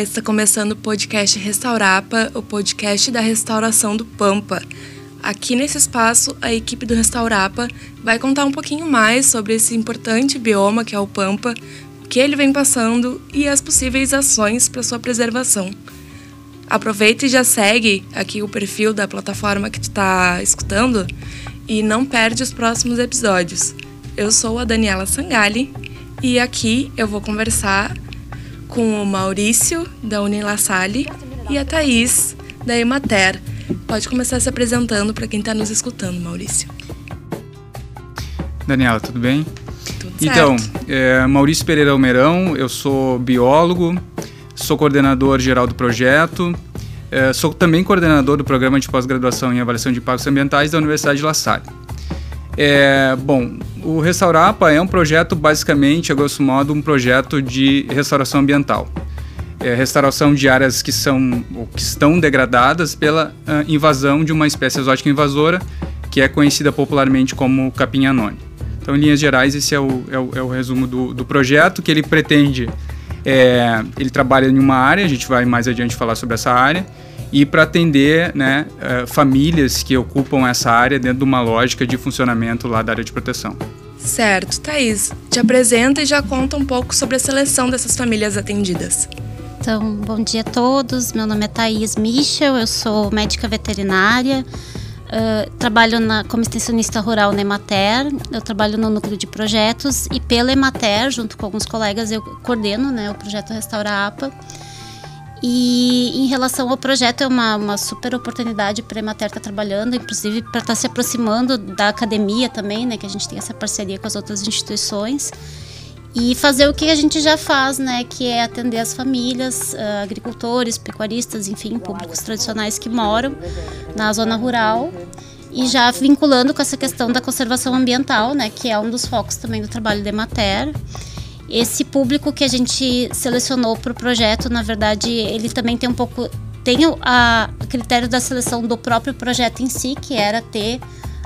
Está começando o podcast Restaurapa, o podcast da restauração do Pampa. Aqui nesse espaço, a equipe do Restaurapa vai contar um pouquinho mais sobre esse importante bioma que é o Pampa, o que ele vem passando e as possíveis ações para sua preservação. Aproveita e já segue aqui o perfil da plataforma que tu está escutando e não perde os próximos episódios. Eu sou a Daniela Sangali e aqui eu vou conversar com o Maurício, da Unila Salle, e a Thaís, da Emater. Pode começar se apresentando para quem está nos escutando, Maurício. Daniela, tudo bem? Tudo então, certo. é, Maurício Pereira Almeirão, eu sou biólogo, sou coordenador geral do projeto, é, sou também coordenador do programa de pós-graduação em avaliação de impactos ambientais da Universidade de La Salle. É, bom, o Restaurapa é um projeto, basicamente, a grosso modo, um projeto de restauração ambiental. É, restauração de áreas que, são, ou que estão degradadas pela uh, invasão de uma espécie exótica invasora, que é conhecida popularmente como capim anone. Então, em linhas gerais, esse é o, é o, é o resumo do, do, projeto, que ele pretende... É, ele trabalha em uma área, a gente vai mais adiante falar sobre essa área, e para atender né, uh, famílias que ocupam essa área dentro de uma lógica de funcionamento lá da área de proteção. Certo, Thaís, te apresenta e já conta um pouco sobre a seleção dessas famílias atendidas. Então, bom dia a todos. Meu nome é Thaís Michel, eu sou médica veterinária, uh, trabalho na, como extensionista rural na Emater, eu trabalho no núcleo de projetos e pela Emater, junto com alguns colegas, eu coordeno né, o projeto Restaura APA. E em relação ao projeto, é uma, uma super oportunidade para a Emater estar tá trabalhando, inclusive para estar tá se aproximando da academia também, né, que a gente tem essa parceria com as outras instituições. E fazer o que a gente já faz, né, que é atender as famílias, uh, agricultores, pecuaristas, enfim, públicos tradicionais que moram na zona rural e já vinculando com essa questão da conservação ambiental, né, que é um dos focos também do trabalho da Emater. Esse público que a gente selecionou para o projeto, na verdade, ele também tem um pouco. Tem a, a critério da seleção do próprio projeto em si, que era ter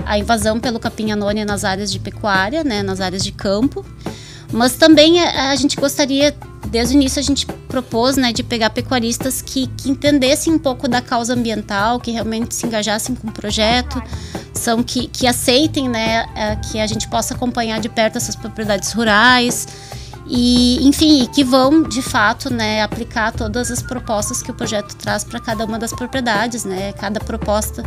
a invasão pelo capim anônimo nas áreas de pecuária, né, nas áreas de campo. Mas também a, a, gente gostaria, desde o início a gente propôs, né, de pegar pecuaristas que, que entendessem um pouco da causa ambiental, que realmente se engajassem com o projeto, são que, que aceitem, né, é, que a gente possa acompanhar de perto essas propriedades rurais e enfim que vão de fato né aplicar todas as propostas que o projeto traz para cada uma das propriedades né cada proposta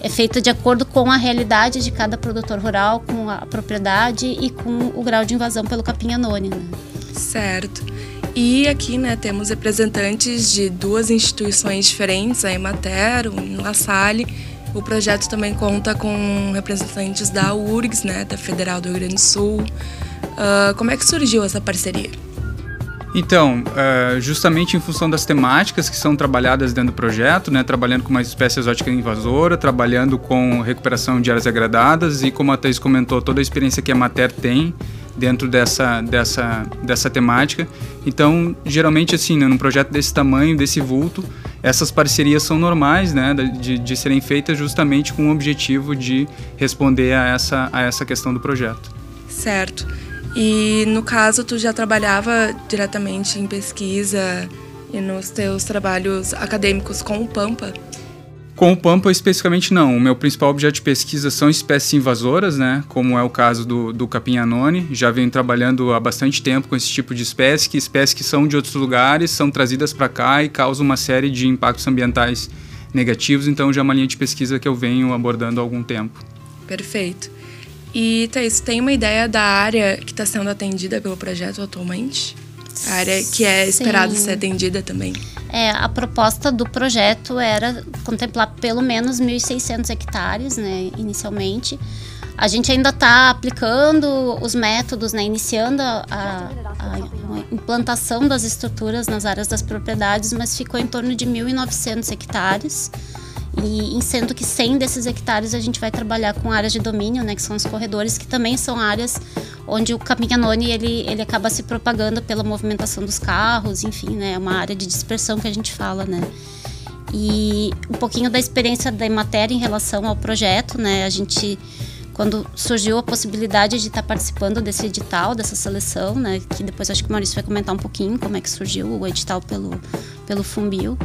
é feita de acordo com a realidade de cada produtor rural com a propriedade e com o grau de invasão pelo capim anônimo né? certo e aqui né temos representantes de duas instituições diferentes a Emater o La Salle o projeto também conta com representantes da URGS né da Federal do Rio Grande do Sul Uh, como é que surgiu essa parceria? Então, uh, justamente em função das temáticas que são trabalhadas dentro do projeto, né, trabalhando com uma espécie exótica invasora, trabalhando com recuperação de áreas degradadas e, como a Thais comentou, toda a experiência que a Mater tem dentro dessa, dessa, dessa temática. Então, geralmente, assim, né, num projeto desse tamanho, desse vulto, essas parcerias são normais, né, de, de serem feitas justamente com o objetivo de responder a essa, a essa questão do projeto. Certo. E no caso, tu já trabalhava diretamente em pesquisa e nos teus trabalhos acadêmicos com o Pampa? Com o Pampa especificamente não. O meu principal objeto de pesquisa são espécies invasoras, né? Como é o caso do, do capim anone. Já venho trabalhando há bastante tempo com esse tipo de espécie, que espécies que são de outros lugares, são trazidas para cá e causam uma série de impactos ambientais negativos. Então já é uma linha de pesquisa que eu venho abordando há algum tempo. Perfeito. E, Thaís, tem uma ideia da área que está sendo atendida pelo projeto atualmente? A área que é esperada ser atendida também? É, a proposta do projeto era contemplar pelo menos 1.600 hectares, né, inicialmente. A gente ainda está aplicando os métodos, né, iniciando a, a, a, implantação das estruturas nas áreas das propriedades, mas ficou em torno de 1.900 hectares. E sendo que 100 desses hectares a gente vai trabalhar com áreas de domínio, né, que são os corredores, que também são áreas onde o capim-anone ele, ele acaba se propagando pela movimentação dos carros, enfim, né, é uma área de dispersão que a gente fala, né. E um pouquinho da experiência da matéria em relação ao projeto, né, a gente quando surgiu a possibilidade de estar participando desse edital, dessa seleção, né, que depois acho que o Maurício vai comentar um pouquinho como é que surgiu o edital pelo, pelo Fumbil.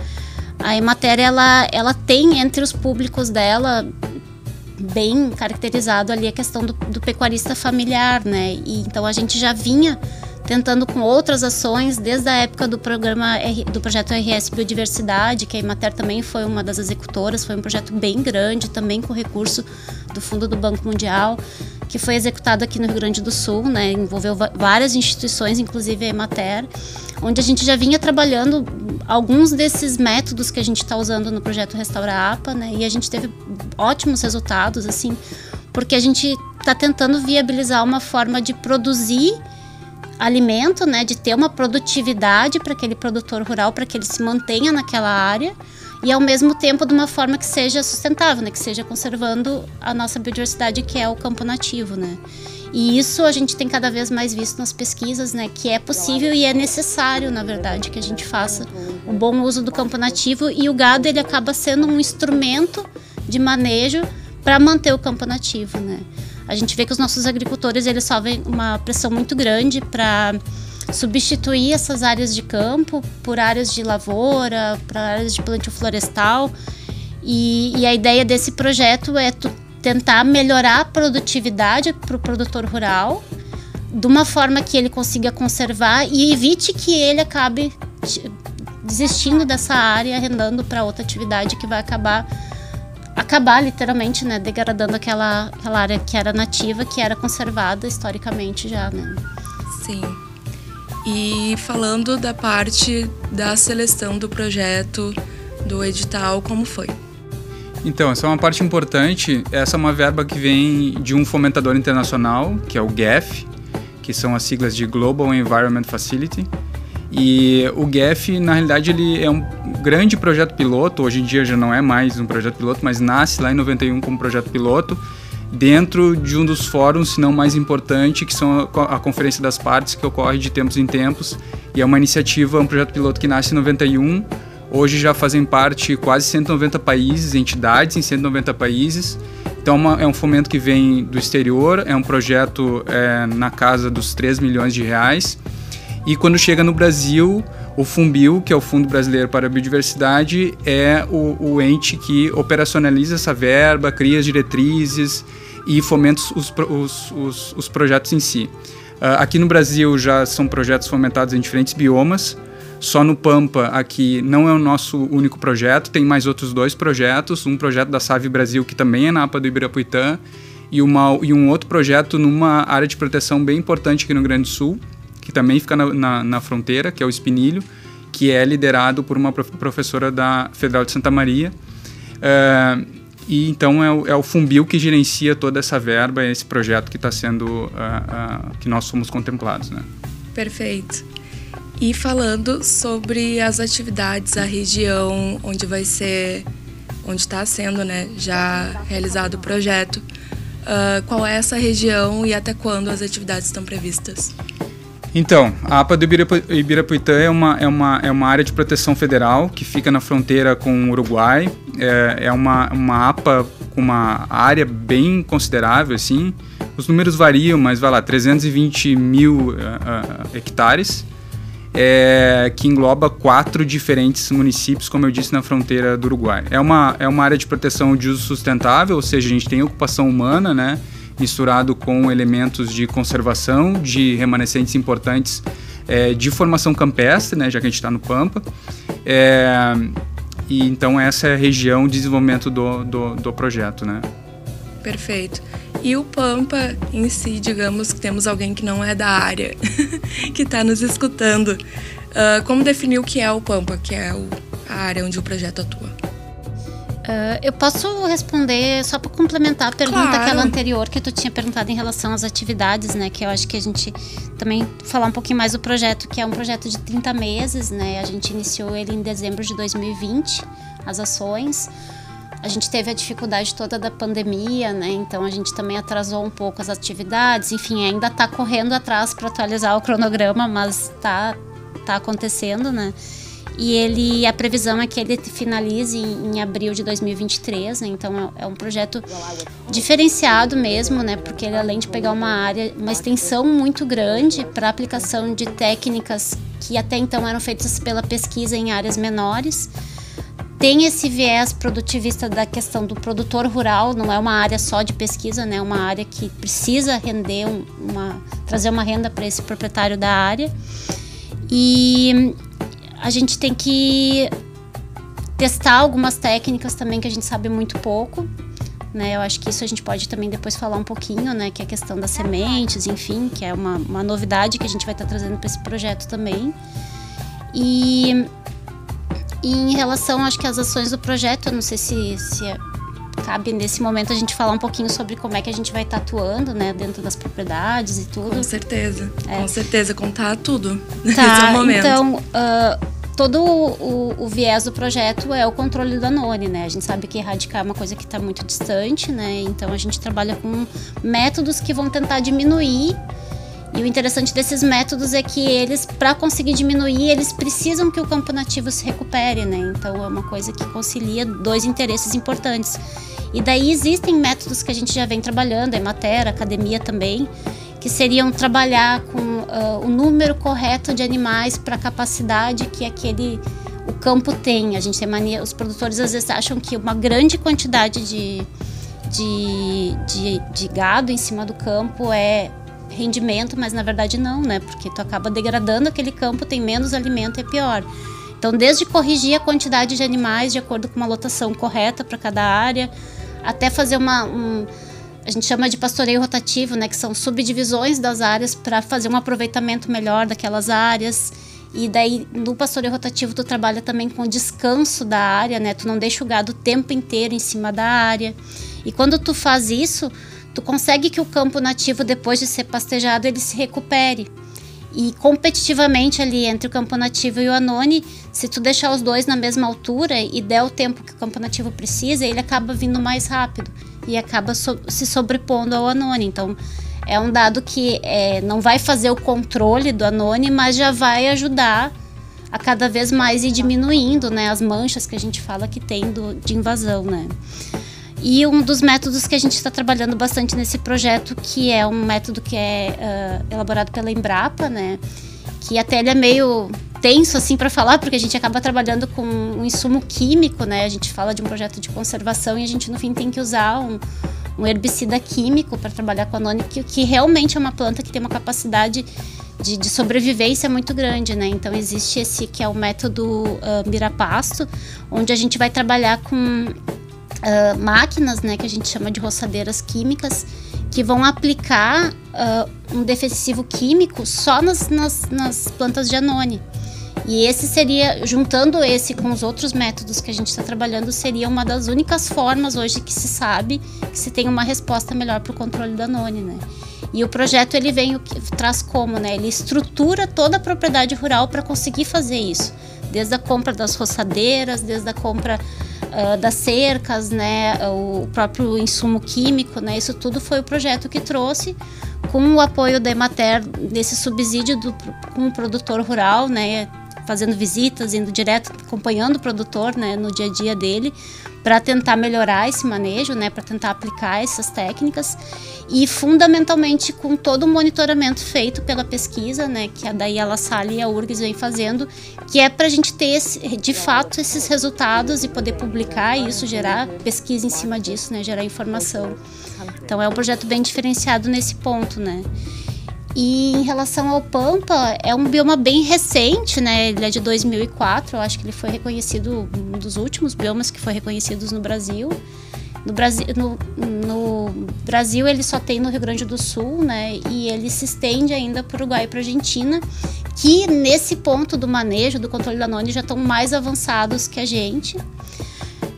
A Emater, ela, ela tem entre os públicos dela bem caracterizado ali a questão do, do pecuarista familiar, né? E então a gente já vinha tentando com outras ações desde a época do programa do projeto RS Biodiversidade, que a Imater também foi uma das executoras, foi um projeto bem grande, também com recurso do Fundo do Banco Mundial, que foi executado aqui no Rio Grande do Sul, né? Envolveu várias instituições, inclusive a Emater, onde a gente já vinha trabalhando alguns desses métodos que a gente está usando no projeto Restaura APA, né? E a gente teve ótimos resultados, assim, porque a gente está tentando viabilizar uma forma de produzir alimento, né, de ter uma produtividade para aquele produtor rural, para que ele se mantenha naquela área e ao mesmo tempo de uma forma que seja sustentável, né, que seja conservando a nossa biodiversidade que é o campo nativo, né. E isso a gente tem cada vez mais visto nas pesquisas, né, que é possível e é necessário, na verdade, que a gente faça o bom uso do campo nativo e o gado ele acaba sendo um instrumento de manejo para manter o campo nativo, né. A gente vê que os nossos agricultores eles sofrem uma pressão muito grande para substituir essas áreas de campo por áreas de lavoura, para áreas de plantio florestal. E, e, a ideia desse projeto é tentar melhorar a produtividade para o produtor rural, de uma forma que ele consiga conservar e evite que ele acabe desistindo dessa área, arrendando para outra atividade que vai acabar acabar literalmente, né, degradando aquela, aquela área que era nativa, que era conservada historicamente já, né? Sim. E falando da parte da seleção do projeto, do edital, como foi? Então, essa é uma parte importante. Essa é uma verba que vem de um fomentador internacional, que é o GEF, que são as siglas de Global Environment Facility, e o GEF, na realidade, ele é um grande projeto piloto, hoje em dia já não é mais um projeto piloto, mas nasce lá em 91 como projeto piloto, dentro de um dos fóruns, se não mais importante, que são a Conferência das Partes, que ocorre de tempos em tempos, e é uma iniciativa, um projeto piloto que nasce em 91, hoje já fazem parte quase 190 países, entidades em 190 países, então é, é um fomento que vem do exterior, é um projeto é, na casa dos 3 milhões de reais, e quando chega no Brasil, o Fumbil, que é o Fundo Brasileiro para a Biodiversidade, é o, o ente que operacionaliza essa verba, cria as diretrizes e fomenta os, os, os, os projetos em si. Uh, aqui no Brasil já são projetos fomentados em diferentes biomas. Só no Pampa, aqui, não é o nosso único projeto, tem mais outros dois projetos. Um projeto da Save Brasil, que também é na APA do Ibirapuitã, e, uma, e um outro projeto numa área de proteção bem importante aqui no Grande Sul, que também fica na, na, na fronteira, que é o Espinilho, que é liderado por uma professora da Federal de Santa Maria. Uh, e então é o, é o Fumbil que gerencia toda essa verba, esse projeto que está sendo, uh, uh, que nós somos contemplados. Né? Perfeito. E falando sobre as atividades, a região onde vai ser, onde está sendo né, já realizado o projeto, uh, qual é essa região e até quando as atividades estão previstas? Então, a APA do Ibirapuitã é uma, é, uma, é uma área de proteção federal que fica na fronteira com o Uruguai. É, é uma, uma APA com uma área bem considerável, assim. Os números variam, mas vai lá, 320 mil uh, uh, hectares, é, que engloba quatro diferentes municípios, como eu disse, na fronteira do Uruguai. É uma, é uma área de proteção de uso sustentável, ou seja, a gente tem ocupação humana, né? misturado com elementos de conservação de remanescentes importantes é, de formação campestre, né, já que a gente está no Pampa. É, e então essa é a região de desenvolvimento do, do, do projeto, né? Perfeito. E o Pampa em si, digamos que temos alguém que não é da área, que está nos escutando. Uh, como definir o que é o Pampa, que é o, a área onde o projeto atua? Uh, eu posso responder só para complementar a pergunta claro. aquela anterior que tu tinha perguntado em relação às atividades, né? Que eu acho que a gente também falar um pouquinho mais do projeto, que é um projeto de 30 meses, né? A gente iniciou ele em dezembro de 2020, as ações. A gente teve a dificuldade toda da pandemia, né? Então a gente também atrasou um pouco as atividades. Enfim, ainda está correndo atrás para atualizar o cronograma, mas está tá acontecendo, né? e ele a previsão é que ele finalize em, em abril de 2023, né? Então é, é, um projeto diferenciado mesmo, né? Porque ele além de pegar uma área, uma extensão muito grande para aplicação de técnicas que até então eram feitas pela pesquisa em áreas menores, tem esse viés produtivista da questão do produtor rural, não é uma área só de pesquisa, né? É uma área que precisa render uma trazer uma renda para esse proprietário da área. E a gente tem que testar algumas técnicas também que a gente sabe muito pouco. Né, eu acho que isso a gente pode também depois falar um pouquinho, né? Que é a questão das sementes, enfim, que é uma, uma novidade que a gente vai estar trazendo para esse projeto também. E, e, em relação, acho que às ações do projeto, eu não sei se, se é, cabe nesse momento a gente falar um pouquinho sobre como é que a gente vai estar atuando, né, dentro das propriedades e tudo. Com certeza, é. com certeza, contar tudo tá, nesse é momento. Então, uh, todo o, o, viés do projeto é o controle do Danone, né? A gente sabe que erradicar é uma coisa que está muito distante, né? Então a gente trabalha com métodos que vão tentar diminuir. E o interessante desses métodos é que eles, para conseguir diminuir, eles precisam que o campo nativo se recupere, né? Então é uma coisa que concilia dois interesses importantes. E daí existem métodos que a gente já vem trabalhando, a Emater, a academia também, que seriam trabalhar com uh, o número correto de animais para a capacidade que aquele o campo tem. A gente tem mania, os produtores às vezes acham que uma grande quantidade de, de, de, de gado em cima do campo é rendimento, mas na verdade não, né? Porque tu acaba degradando aquele campo, tem menos alimento e é pior. Então, desde corrigir a quantidade de animais de acordo com uma lotação correta para cada área, até fazer uma, um, a gente chama de pastoreio rotativo, né, que são subdivisões das áreas para fazer um aproveitamento melhor daquelas áreas. E daí no pastoreio rotativo tu trabalha também com o descanso da área, né? Tu não deixa o gado o tempo inteiro em cima da área. E quando tu faz isso, tu consegue que o campo nativo depois de ser pastejado ele se recupere. E competitivamente ali entre o campo nativo e o anone, se tu deixar os dois na mesma altura e der o tempo que o campo nativo precisa, ele acaba vindo mais rápido e acaba so se sobrepondo ao anone. Então, é um dado que é, não vai fazer o controle do anone, mas já vai ajudar a cada vez mais ir diminuindo né, as manchas que a gente fala que tem do, de invasão. Né? E um dos métodos que a gente está trabalhando bastante nesse projeto, que é um método que é uh, elaborado pela Embrapa, né? Que até ele é meio tenso assim para falar, porque a gente acaba trabalhando com um insumo químico, né? A gente fala de um projeto de conservação e a gente no fim tem que usar um, um herbicida químico para trabalhar com a noni, que, que realmente é uma planta que tem uma capacidade de, de, sobrevivência muito grande, né? Então existe esse que é o método uh, mirapasto, onde a gente vai trabalhar com uh, máquinas, né, que a gente chama de roçadeiras químicas, que vão aplicar uh, um defensivo químico só nas, nas, nas, plantas de anone. E esse seria, juntando esse com os outros métodos que a gente está trabalhando, seria uma das únicas formas hoje que se sabe que se tem uma resposta melhor para o controle da anone, né? E o projeto ele vem traz como, né? Ele estrutura toda a propriedade rural para conseguir fazer isso, desde a compra das roçadeiras, desde a compra uh, das cercas, né, o próprio insumo químico, né, isso tudo foi o projeto que trouxe com o apoio da Emater nesse subsídio do, com o produtor rural, né, fazendo visitas, indo direto, acompanhando o produtor, né, no dia a dia dele, para tentar melhorar esse manejo, né, para tentar aplicar essas técnicas e fundamentalmente com todo o monitoramento feito pela pesquisa, né, que a daí a La e a URGS vem fazendo, que é para a gente ter esse, de fato esses resultados e poder publicar isso, gerar pesquisa em cima disso, né, gerar informação. Então é um projeto bem diferenciado nesse ponto, né. E em relação ao Pampa, é um bioma bem recente, né? Ele é de 2004, eu acho que ele foi reconhecido, um dos últimos biomas que foi reconhecidos no Brasil. No Brasil, no, no Brasil ele só tem no Rio Grande do Sul, né? E ele se estende ainda para o Uruguai e para a Argentina, que nesse ponto do manejo, do controle da noni, já estão mais avançados que a gente.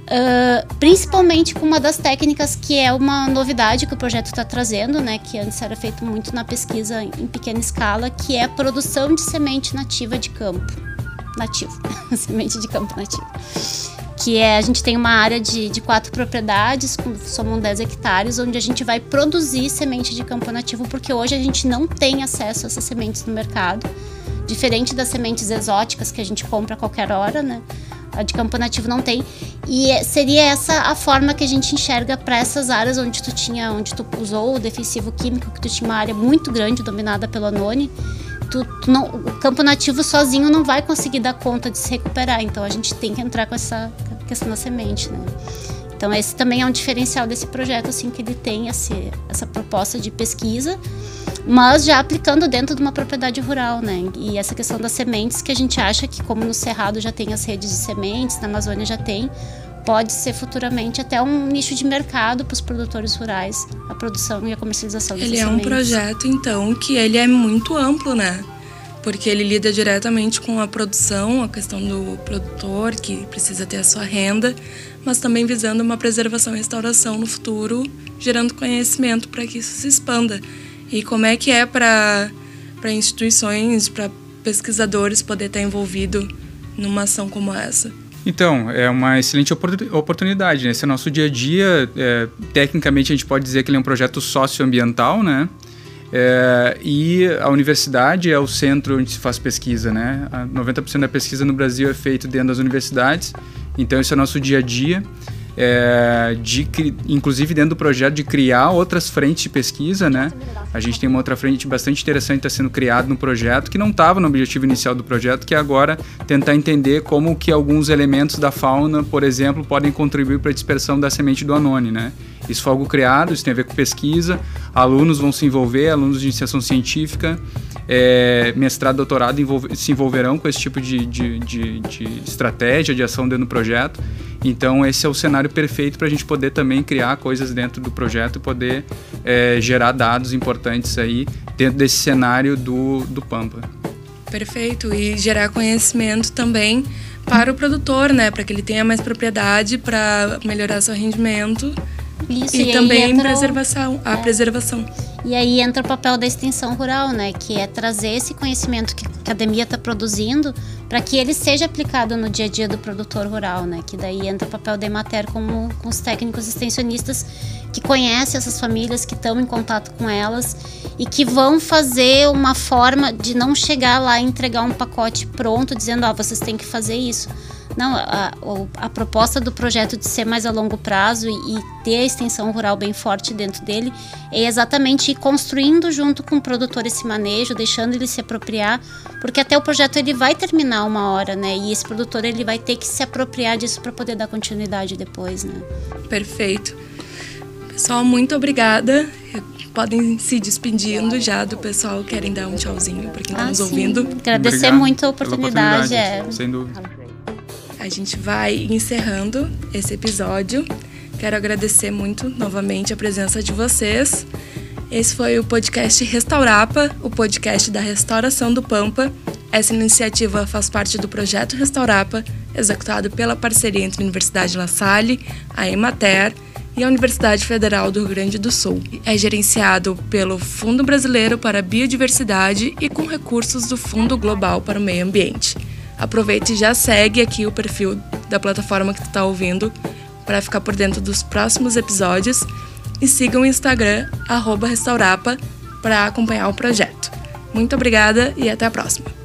Uh, principalmente com uma das técnicas que é uma novidade que o projeto está trazendo, né, que antes era feito muito na pesquisa em pequena escala, que é a produção de semente nativa de campo. Nativo, semente de campo nativo. Que é, a gente tem uma área de, de quatro propriedades, com, somam 10 hectares, onde a gente vai produzir semente de campo nativo, porque hoje a gente não tem acesso a essas sementes no mercado. diferente das sementes exóticas que a gente compra a qualquer hora, né? A de campo nativo não tem. E é, seria essa a forma que a gente enxerga para essas áreas onde tu tinha, onde tu usou o defensivo químico, que tu tinha uma área muito grande dominada pelo anone. Tu, tu não, o campo nativo sozinho não vai conseguir dar conta de se recuperar. Então a gente tem que entrar com essa questão da semente, né? Então esse também é um diferencial desse projeto, assim, que ele tem esse, essa proposta de pesquisa mas já aplicando dentro de uma propriedade rural, né? E essa questão das sementes que a gente acha que como no Cerrado já tem as redes de sementes, na Amazônia já tem, pode ser futuramente até um nicho de mercado para os produtores rurais, a produção e a comercialização Ele é um sementes. projeto então que ele é muito amplo, né? Porque ele lida diretamente com a produção, a questão do produtor que precisa ter a sua renda, mas também visando uma preservação e restauração no futuro, gerando conhecimento para que isso se expanda. E como é que é para instituições, para pesquisadores poder estar envolvido numa ação como essa? Então, é uma excelente oportunidade. Né? Esse é nosso dia a dia. É, tecnicamente, a gente pode dizer que ele é um projeto socioambiental, né? É, e a universidade é o centro onde se faz pesquisa, né? 90% da pesquisa no Brasil é feito dentro das universidades. Então, esse é nosso dia a dia é, de, inclusive dentro do projeto de criar outras frentes de pesquisa, né? A gente tem uma outra frente bastante interessante que está sendo criada no projeto, que não estava no objetivo inicial do projeto, que é agora tentar entender como que alguns elementos da fauna, por exemplo, podem contribuir para a dispersão da semente do anone, né? Isso foi algo criado, isso tem a ver com pesquisa, alunos vão se envolver, alunos de iniciação científica, é, mestrado, doutorado envolve, se envolverão com esse tipo de, de, de, de estratégia, de ação dentro do projeto. Então, esse é o cenário perfeito para a gente poder também criar coisas dentro do projeto e poder é, gerar dados importantes aí dentro desse cenário do, do Pampa. Perfeito. E gerar conhecimento também para o produtor, né? Para que ele tenha mais propriedade para melhorar seu rendimento. Isso, e, e também preservação, o... a é. preservação. E aí entra o papel da extensão rural, né? Que é trazer esse conhecimento que a academia está produzindo para que ele seja aplicado no dia a dia do produtor rural, né? Que daí entra o papel da Emater como com os técnicos extensionistas que conhecem essas famílias, que estão em contato com elas e que vão fazer uma forma de não chegar lá e entregar um pacote pronto dizendo, ó, oh, vocês têm que fazer isso não, a, a, proposta do projeto de ser mais a longo prazo e, e, ter a extensão rural bem forte dentro dele é exatamente ir construindo junto com o produtor esse manejo, deixando ele se apropriar, porque até o projeto ele vai terminar uma hora, né? E esse produtor ele vai ter que se apropriar disso para poder dar continuidade depois, né? Perfeito. Pessoal, muito obrigada. Podem se despedindo já do pessoal, querem dar um tchauzinho para quem está ah, nos ouvindo. Agradecer Obrigado muito a oportunidade. oportunidade é. Sem dúvida a gente vai encerrando esse episódio. Quero agradecer muito novamente a presença de vocês. Esse foi o podcast Restaurapa, o podcast da restauração do Pampa. Essa iniciativa faz parte do projeto Restaurapa, executado pela parceria entre a Universidade La Salle, a Emater e a Universidade Federal do Rio Grande do Sul. É gerenciado pelo Fundo Brasileiro para a Biodiversidade e com recursos do Fundo Global para o Meio Ambiente. Aproveite e já segue aqui o perfil da plataforma que tu está ouvindo para ficar por dentro dos próximos episódios e siga o Instagram @restaurapa para acompanhar o projeto. Muito obrigada e até a próxima.